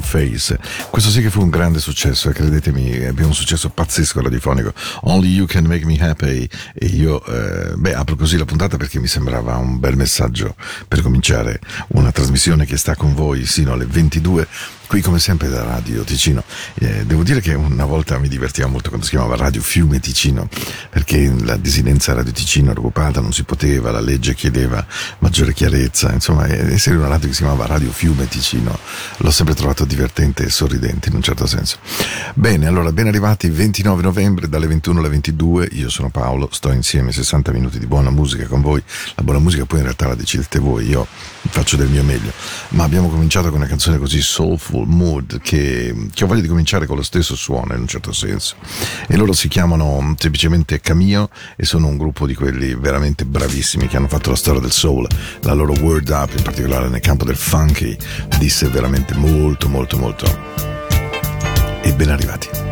Face. Questo sì che fu un grande successo, credetemi, abbiamo un successo pazzesco radiofonico. Only You Can Make Me Happy. E io, eh, beh, apro così la puntata perché mi sembrava un bel messaggio per cominciare una trasmissione che sta con voi sino alle 22 qui come sempre da Radio Ticino. Eh, devo dire che una volta mi divertiva molto quando si chiamava Radio Fiume Ticino, perché la desinenza Radio Ticino era occupata, non si poteva, la legge chiedeva maggiore chiarezza, insomma, essere una radio che si chiamava Radio Fiume Ticino l'ho sempre trovato divertente e sorridente in un certo senso. Bene, allora, ben arrivati 29 novembre dalle 21 alle 22, io sono Paolo, sto insieme 60 minuti di buona musica con voi, la buona musica poi in realtà la decidete voi, io faccio del mio meglio, ma abbiamo cominciato con una canzone così soulful, mood, che, che ho voglia di cominciare con lo stesso suono in un certo senso. E loro si chiamano semplicemente Camio e sono un gruppo di quelli veramente bravissimi che hanno fatto la storia del soul. La loro word up, in particolare nel campo del funky, disse veramente molto molto molto. E ben arrivati.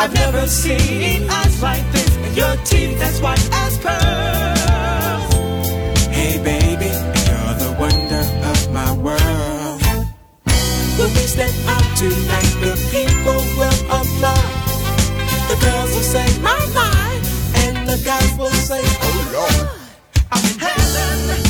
I've never seen eyes like this. And your teeth as white as pearls. Hey baby, you're the wonder of my world. When we step out tonight, the people will applaud. The girls will say my my, and the guys will say oh lord. I'm in heaven.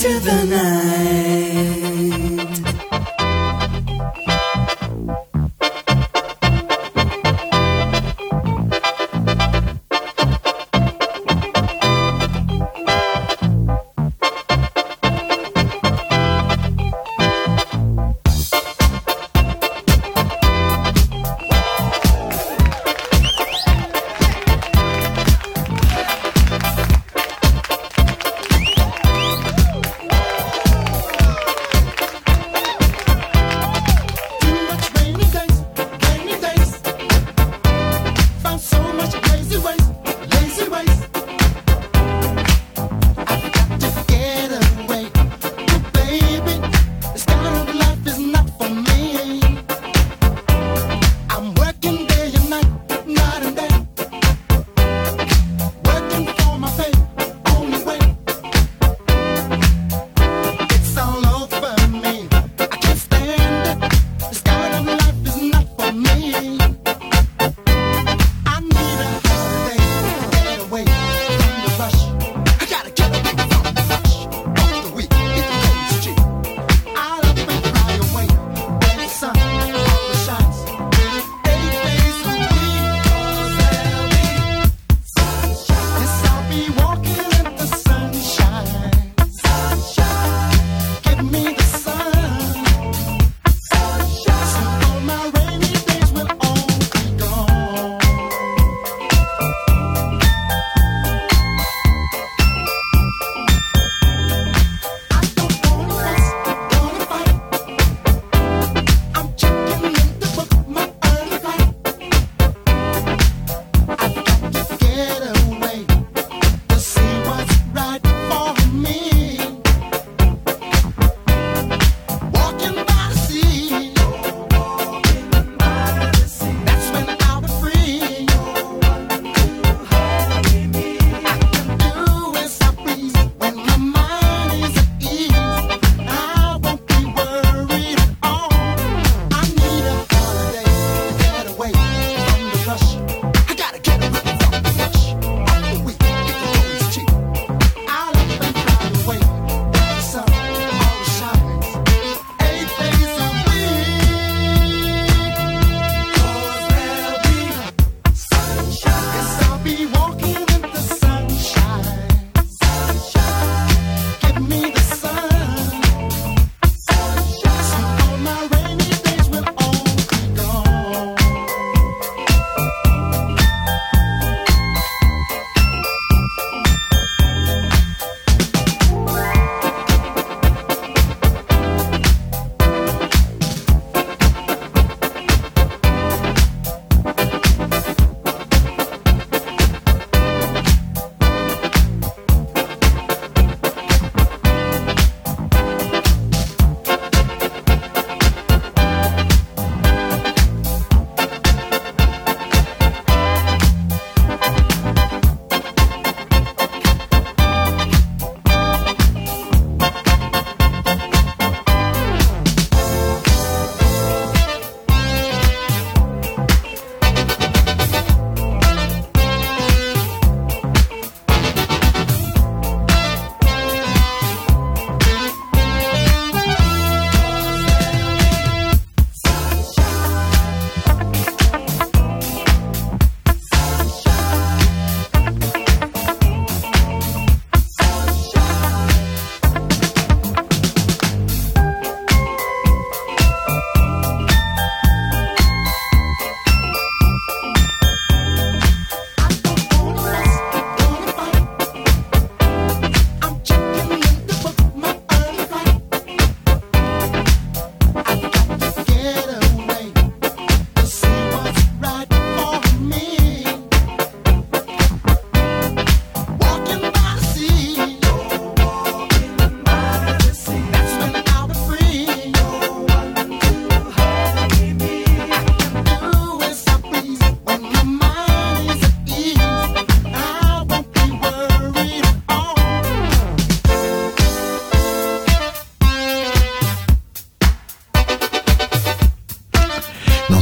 Into the night.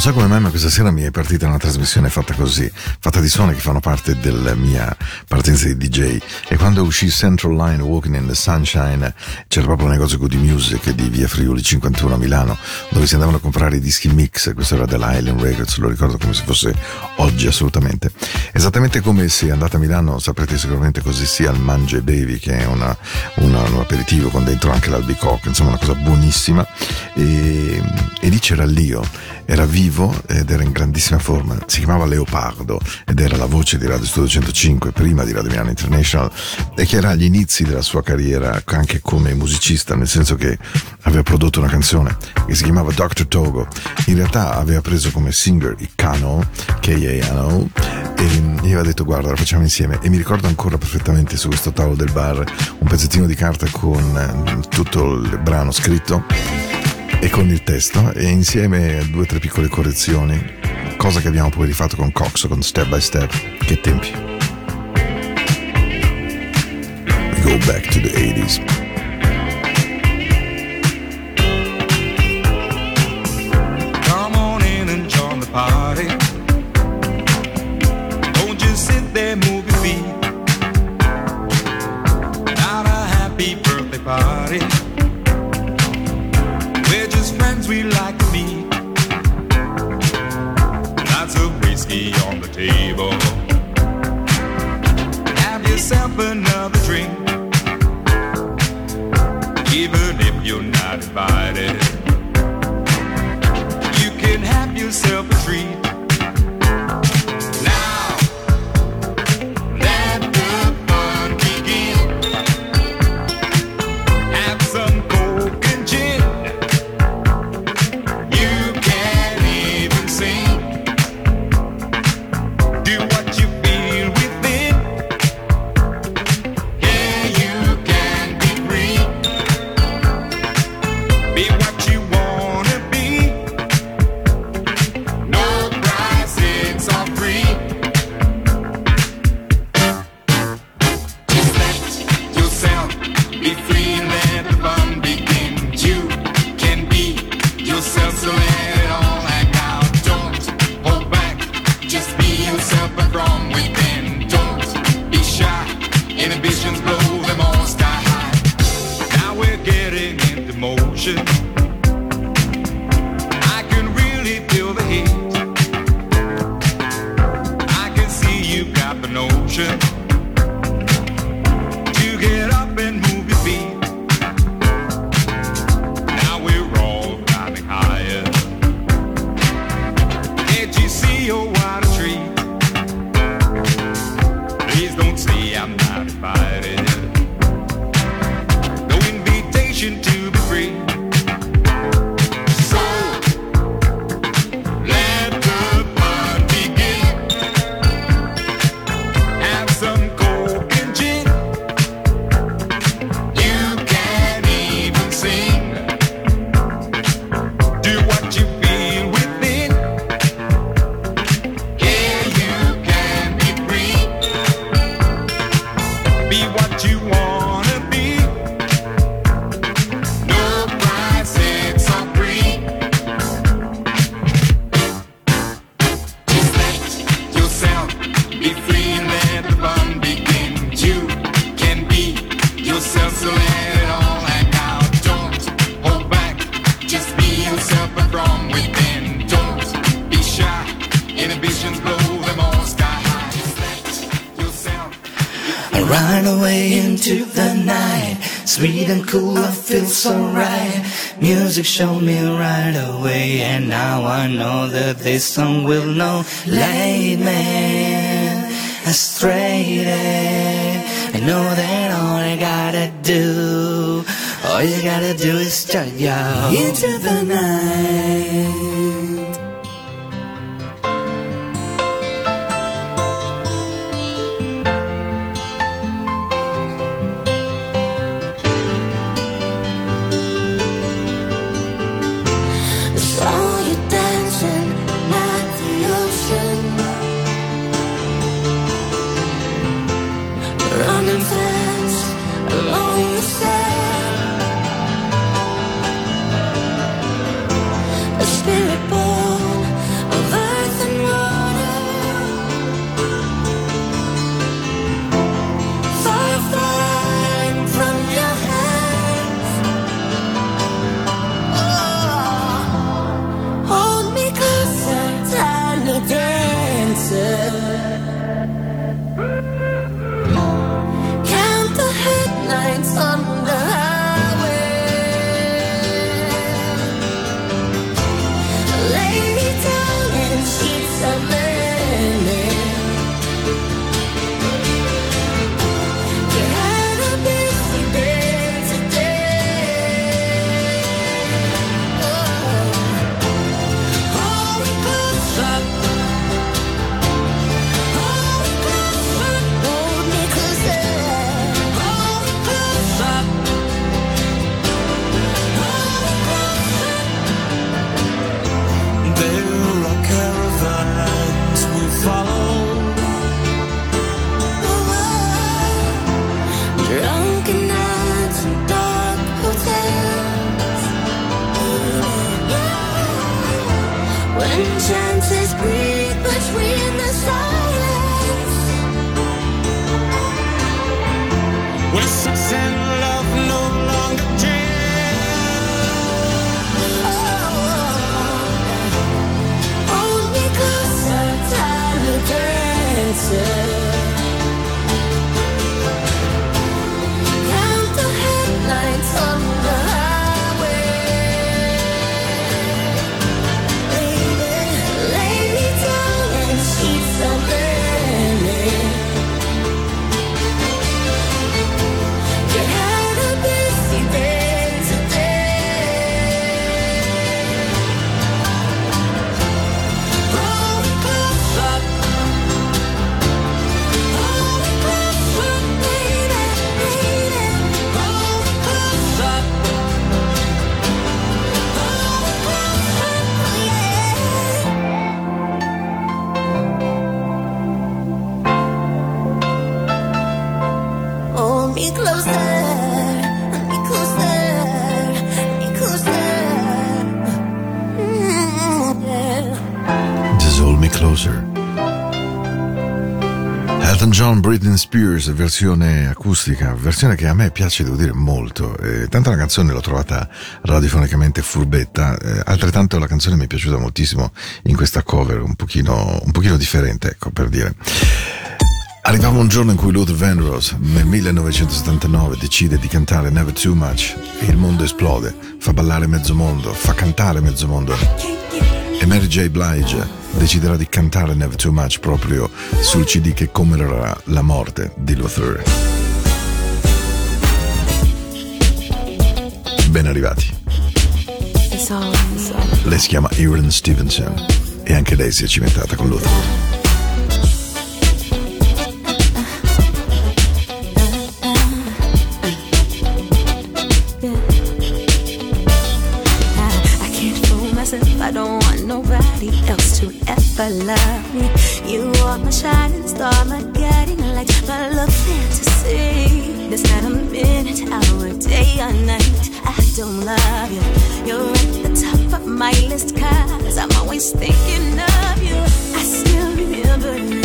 So come mai, ma questa sera mi è partita una trasmissione fatta così, fatta di suoni che fanno parte della mia partenza di DJ. E quando uscì Central Line Walking in the Sunshine, c'era proprio un negozio Goody Music di via Friuli 51 a Milano, dove si andavano a comprare i dischi mix. Questo era della Island Records, lo ricordo come se fosse oggi assolutamente. Esattamente come se andate a Milano, saprete sicuramente così sia il Mangia e Bevi, che è una, una, un aperitivo con dentro anche l'albicocca, insomma una cosa buonissima. E, e lì c'era Lio era vivo ed era in grandissima forma, si chiamava Leopardo ed era la voce di Radio Studio 105 prima di Radio Milano International e che era agli inizi della sua carriera anche come musicista, nel senso che aveva prodotto una canzone che si chiamava Dr. Togo, in realtà aveva preso come singer il Kano, K-A-N-O, e gli aveva detto guarda la facciamo insieme. E mi ricordo ancora perfettamente su questo tavolo del bar un pezzettino di carta con eh, tutto il brano scritto e con il testo e insieme due o tre piccole correzioni, cosa che abbiamo poi rifatto con Cox con Step by Step. Che tempi. We go back to the 80s. And cool, I feel so right. Music showed me right away, and now I know that this song will know. Lead me astray. I know that all I gotta do, all you gotta do is turn yo into the night. Spears, versione acustica, versione che a me piace, devo dire, molto. Eh, tanto la canzone l'ho trovata radiofonicamente furbetta, eh, altrettanto la canzone mi è piaciuta moltissimo in questa cover, un pochino, un pochino differente, ecco, per dire. Arrivava un giorno in cui Luther Vandross, nel 1979, decide di cantare Never Too Much e il mondo esplode, fa ballare mezzo mondo, fa cantare mezzo mondo. E Mary J. Blige deciderà di cantare Never Too Much proprio sul CD che commemorerà la morte di Luther. Ben arrivati. Lei si chiama Erin Stevenson e anche lei si è cimentata con Luther. Ever love me. You are my shining star, my guiding light, my love fantasy. There's not a minute, hour, day or night. I don't love you. You're at the top of my list, cause I'm always thinking of you. I still remember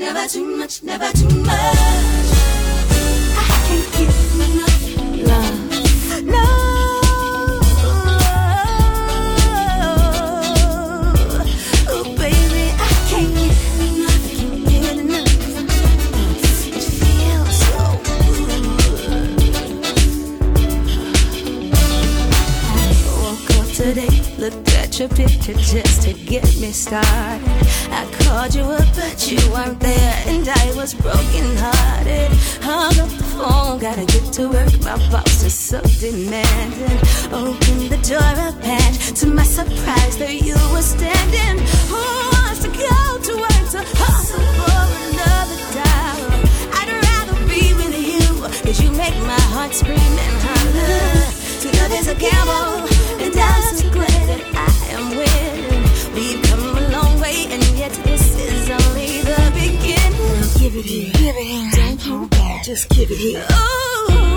never too much, never too much. I can't get enough your picture just to get me started. I called you up, but you weren't there, and I was broken hearted. Hung up the phone, gotta get to work. My boss is so demanding. Opened the door up, and to my surprise, there you were standing. Who wants to go to work to hustle for another dollar? I'd rather be with you, cause you make my heart scream and holler. So love is a gamble, and I'm so that I am winning. We've come a long way, and yet this is only the beginning. Give it here, give it here. Don't hold back, just give it here. Oh,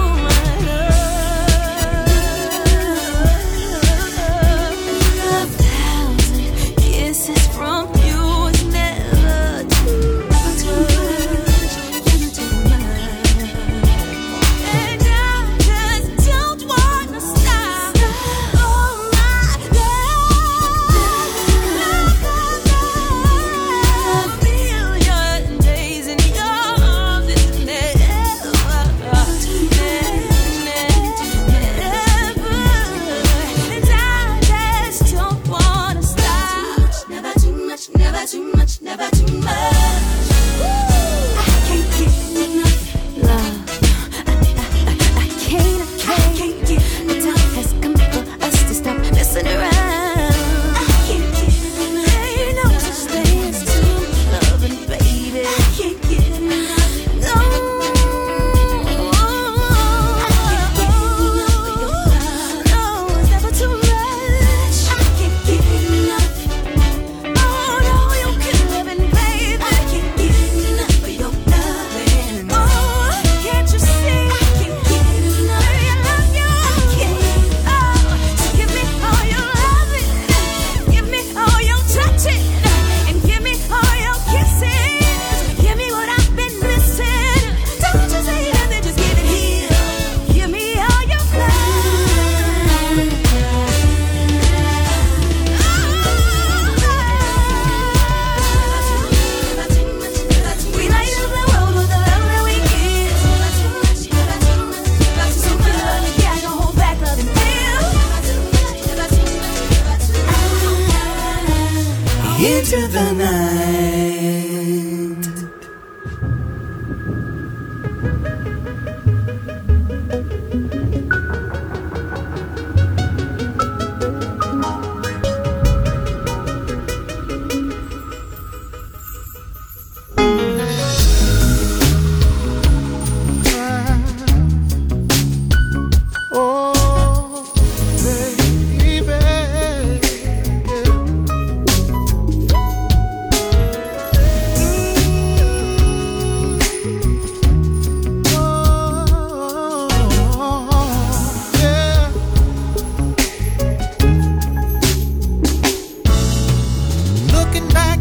back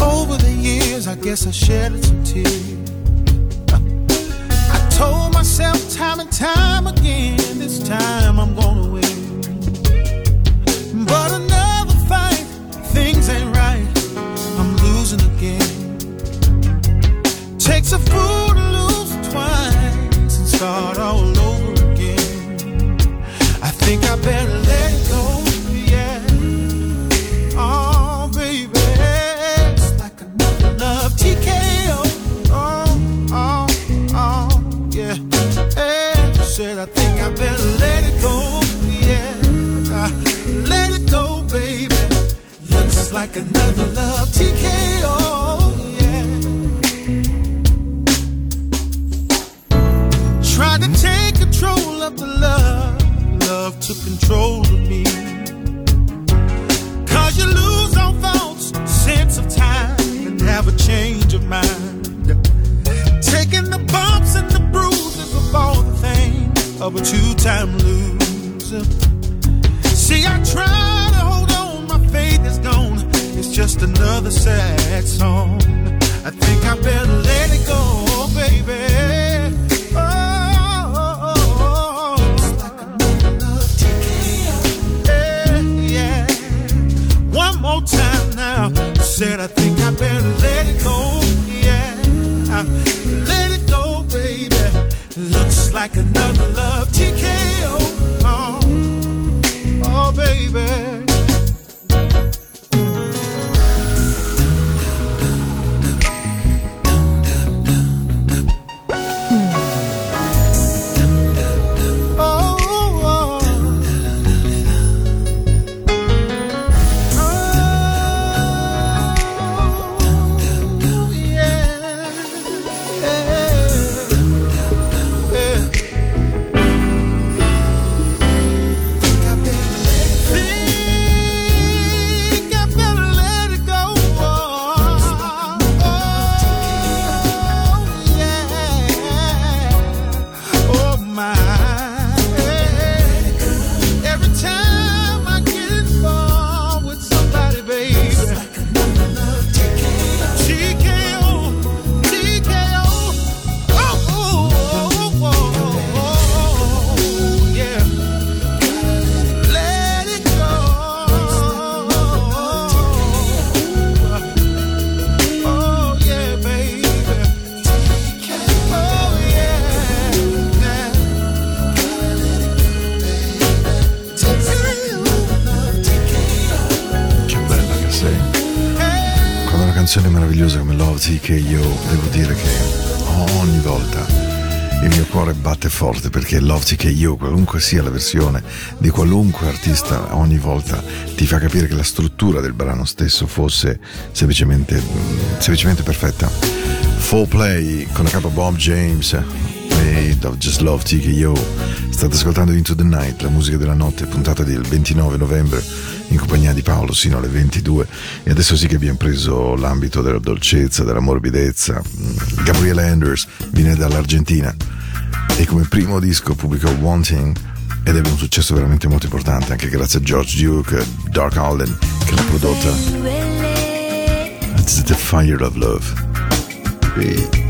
over the years, I guess I shed some tears. I told myself time and time again, this time I'm gonna win. But another fight, things ain't right. I'm losing again. Takes a fool to lose twice and start all over again. I think I better like another love TKO, yeah. Tried to take control of the love, love took control of me. Cause you lose all thoughts, sense of time, and have a change of mind. Taking the bumps and the bruises of all the things of a two-time loser. See, I try just another sad song. I think I better let it go, baby. Oh, yeah. One more time now. Said I think I better let it go. Yeah, let it go, baby. Looks like another love TKO. Oh, oh baby. Perché Love TKO, qualunque sia la versione di qualunque artista, ogni volta ti fa capire che la struttura del brano stesso fosse semplicemente, mm, semplicemente perfetta. Full play con la capa Bob James. Made of Just Love TKO. State ascoltando Into the Night, la musica della notte, puntata del 29 novembre in compagnia di Paolo sino alle 22 e adesso sì che abbiamo preso l'ambito della dolcezza, della morbidezza. Mm, Gabriele Anders viene dall'Argentina e come primo disco pubblicò Wanting ed ebbe un successo veramente molto importante anche grazie a George Duke, Dark Allen che l'ha prodotta. It's the Fire of Love.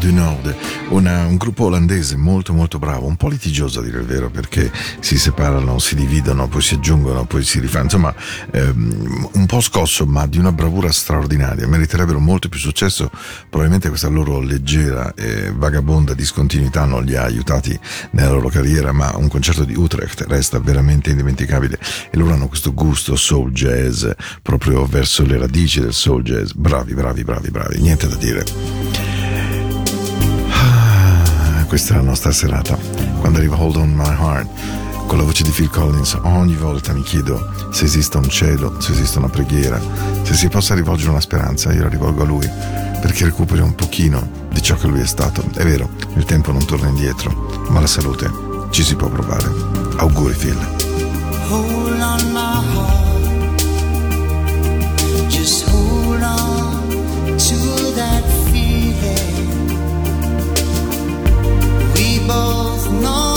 Du Nord, una- un gruppo olandese molto molto bravo, un po' litigioso a dire il vero perché si separano, si dividono, poi si aggiungono, poi si rifanno, insomma ehm, un po' scosso ma di una bravura straordinaria, meriterebbero molto più successo, probabilmente questa loro leggera e vagabonda discontinuità non li ha aiutati nella loro carriera, ma un concerto di Utrecht resta veramente indimenticabile. E loro hanno questo gusto soul jazz proprio verso le radici del soul jazz, bravi, bravi, bravi, bravi, niente da dire. Questa è la nostra serata. Quando arriva Hold On My Heart, con la voce di Phil Collins, ogni volta mi chiedo se esista un cielo, se esista una preghiera, se si possa rivolgere una speranza, io la rivolgo a lui, perché recuperi un pochino di ciò che lui è stato. È vero, il tempo non torna indietro, ma la salute ci si può provare. Auguri Phil. Hold on my heart. Just hold both know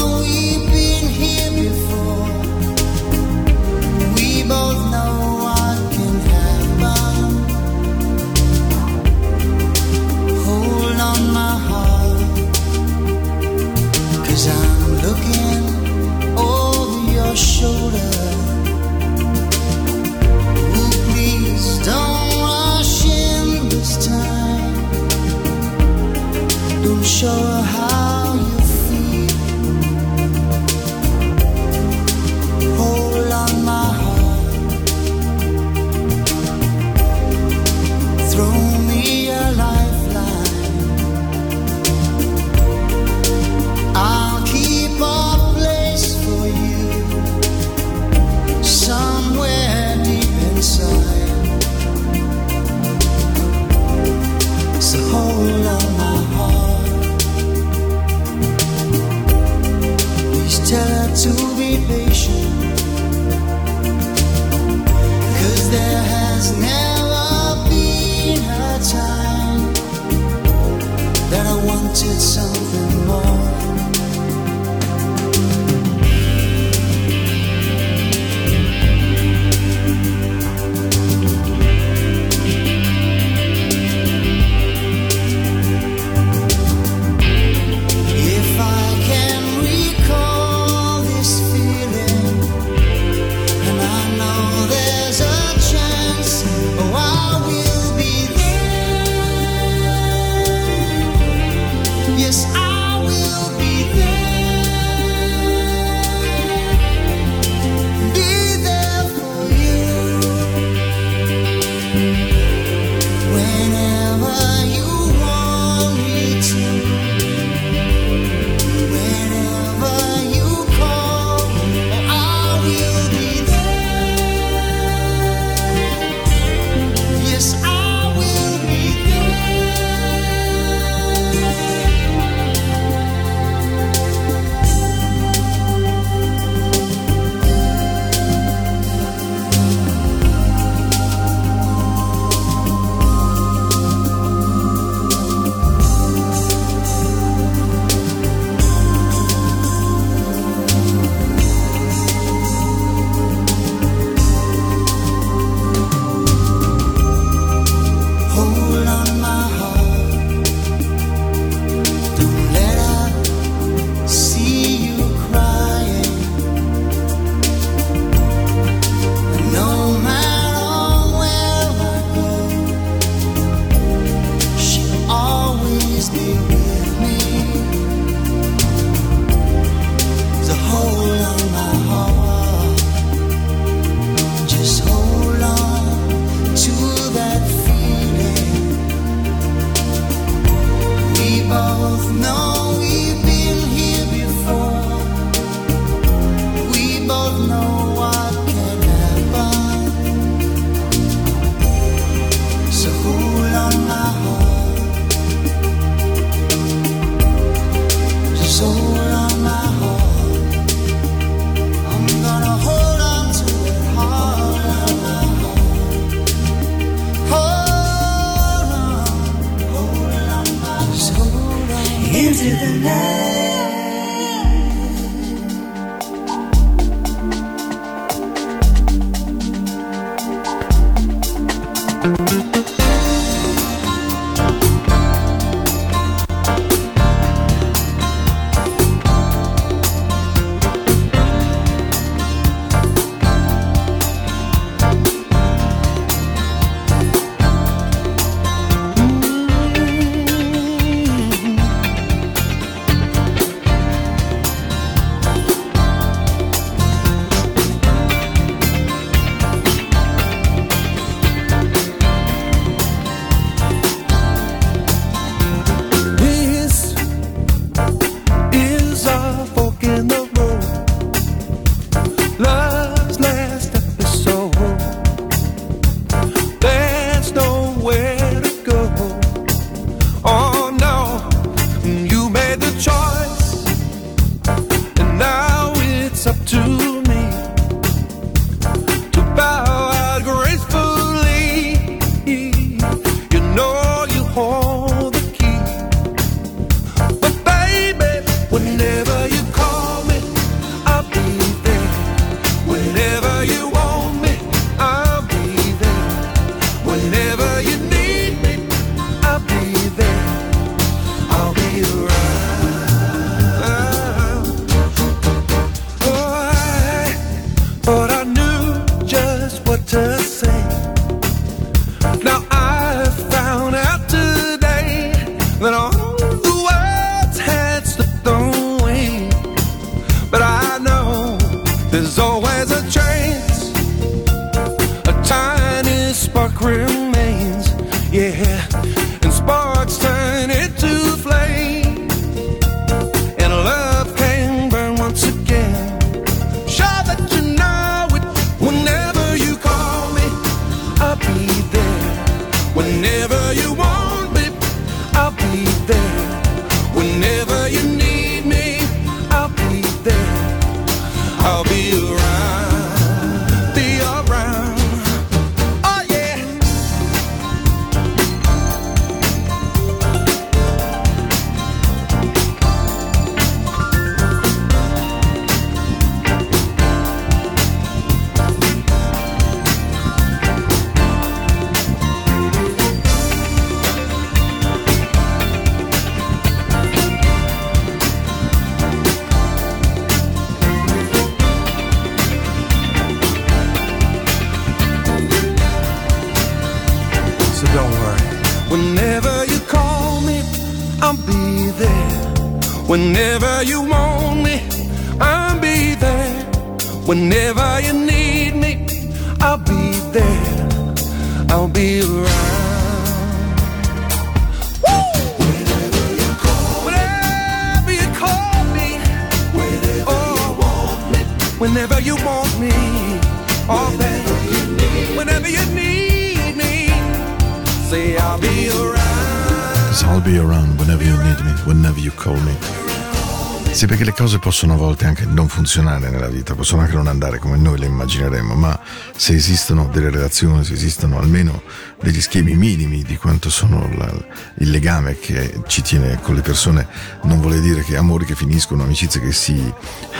volte anche non funzionare nella vita, possono anche non andare come noi le immagineremmo, ma se esistono delle relazioni, se esistono almeno degli schemi minimi di quanto sono la- il legame che ci tiene con le persone, non vuole dire che amori che finiscono, amicizie che si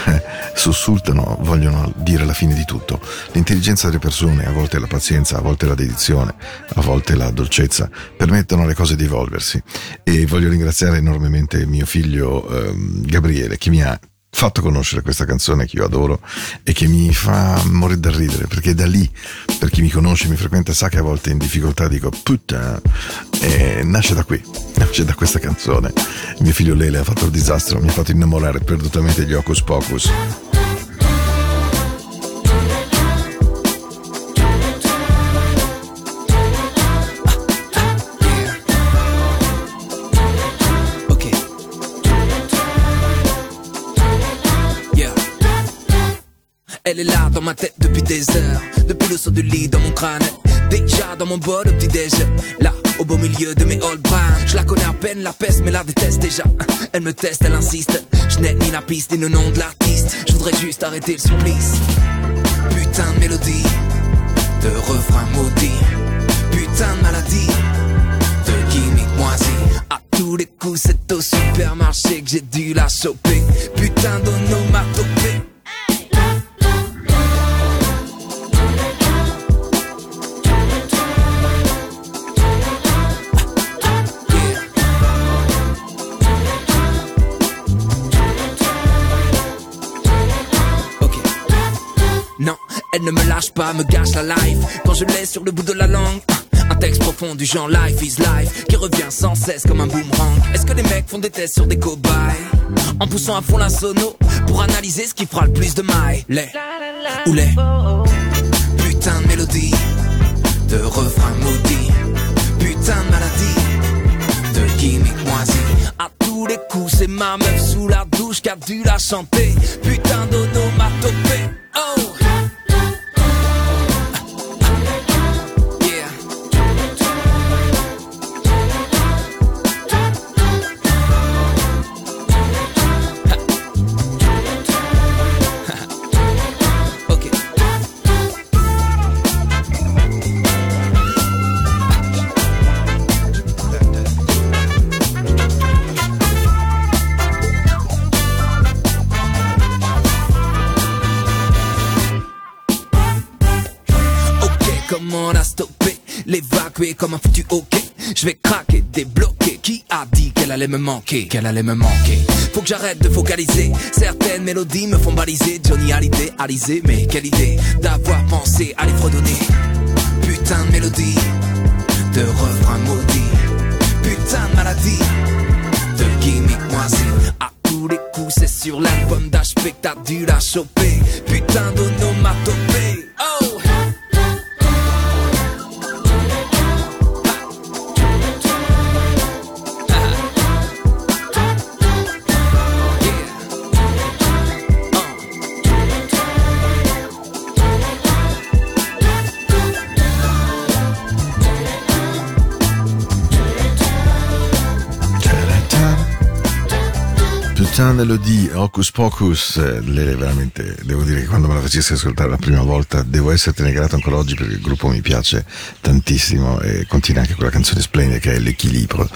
eh, sussultano, vogliono dire la fine di tutto. L'intelligenza delle persone, a volte la pazienza, a volte la dedizione, a volte la dolcezza, permettono alle cose di evolversi. E voglio ringraziare enormemente mio figlio ehm, Gabriele che mi ha fatto conoscere questa canzone che io adoro e che mi fa morire da ridere perché da lì per chi mi conosce mi frequenta sa che a volte in difficoltà dico puttana e nasce da qui nasce da questa canzone. Mio figlio Lele ha fatto il disastro mi ha fatto innamorare perdutamente gli Hocus Pocus Elle est là dans ma tête depuis des heures, depuis le saut du lit dans mon crâne. Déjà dans mon bol au petit déj, là au beau milieu de mes old bruns. Je la connais à peine, la peste, mais la déteste déjà. Elle me teste, elle insiste. Je n'ai ni la piste ni le nom de l'artiste. Je voudrais juste arrêter le supplice. Putain de mélodie, de refrain maudit. Putain de maladie de gimmick moisi. À tous les coups, c'est au supermarché que j'ai dû la choper. Putain d'onomatopée. Elle ne me lâche pas, me gâche la life. Quand je l'ai sur le bout de la langue, un texte profond du genre Life is Life qui revient sans cesse comme un boomerang. Est-ce que les mecs font des tests sur des cobayes? En poussant à fond la sono pour analyser ce qui fera le plus de mailles Les ou les putain de mélodie, de refrain maudit, putain de maladie, de gimmick moisi. À tous les coups, c'est ma meuf sous la douche qui a dû la chanter. Putain d'onomatopée. Oh! Comme un foutu ok Je vais craquer, débloquer. Qui a dit qu'elle allait me manquer? Qu'elle allait me manquer. Faut que j'arrête de focaliser. Certaines mélodies me font baliser. Johnny Hallyday, Alizé Mais quelle idée d'avoir pensé à les fredonner. Putain de mélodie De refrain maudit. Putain de maladie De gimmick moisi À tous les coups c'est sur l'album d'HP que t'as dû la choper. Putain d'onomatopée. Putain Elodie, Hocus Pocus, eh, lei veramente, devo dire che quando me la facessi ascoltare la prima volta, devo essertene grato ancora oggi perché il gruppo mi piace tantissimo e contiene anche quella canzone splendida che è L'Equilibrio.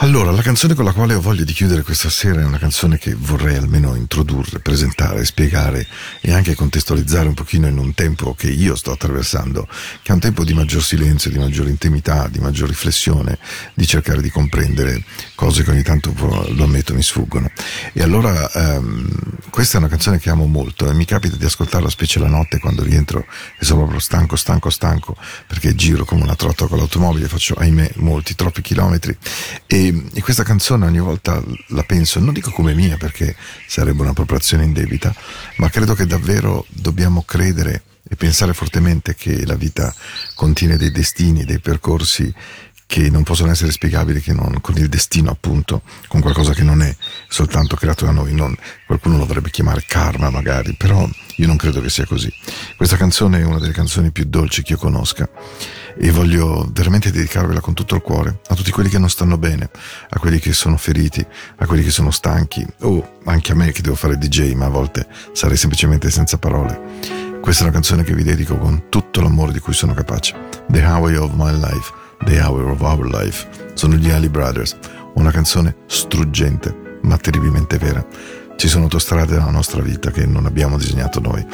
Allora, la canzone con la quale ho voglia di chiudere questa sera è una canzone che vorrei almeno introdurre, presentare, spiegare e anche contestualizzare un pochino in un tempo che io sto attraversando, che è un tempo di maggior silenzio, di maggiore intimità, di maggior riflessione, di cercare di comprendere cose che ogni tanto, lo ammetto, mi sfuggono. E allora ehm, questa è una canzone che amo molto e mi capita di ascoltarla specie la notte quando rientro e sono proprio stanco, stanco, stanco, perché giro come una trotta con l'automobile, faccio ahimè molti, troppi chilometri. E, e questa canzone ogni volta la penso, non dico come mia perché sarebbe un'appropriazione indebita, ma credo che davvero dobbiamo credere e pensare fortemente che la vita contiene dei destini, dei percorsi che non possono essere spiegabili che non con il destino appunto, con qualcosa che non è soltanto creato da noi, non, qualcuno lo dovrebbe chiamare karma magari, però io non credo che sia così. Questa canzone è una delle canzoni più dolci che io conosca e voglio veramente dedicarvela con tutto il cuore a tutti quelli che non stanno bene, a quelli che sono feriti, a quelli che sono stanchi o anche a me che devo fare DJ ma a volte sarei semplicemente senza parole. Questa è una canzone che vi dedico con tutto l'amore di cui sono capace. The Highway of My Life, The Hour of Our Life. Sono gli Ali Brothers, una canzone struggente ma terribilmente vera. Ci sono autostrade nella nostra vita che non abbiamo disegnato noi,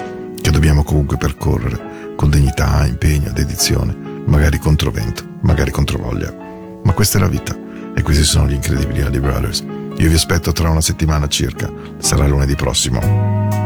che dobbiamo comunque percorrere con dignità, impegno, dedizione, magari contro vento, magari contro voglia. Ma questa è la vita e questi sono gli incredibili Ali Brothers. Io vi aspetto tra una settimana circa, sarà lunedì prossimo.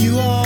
you are.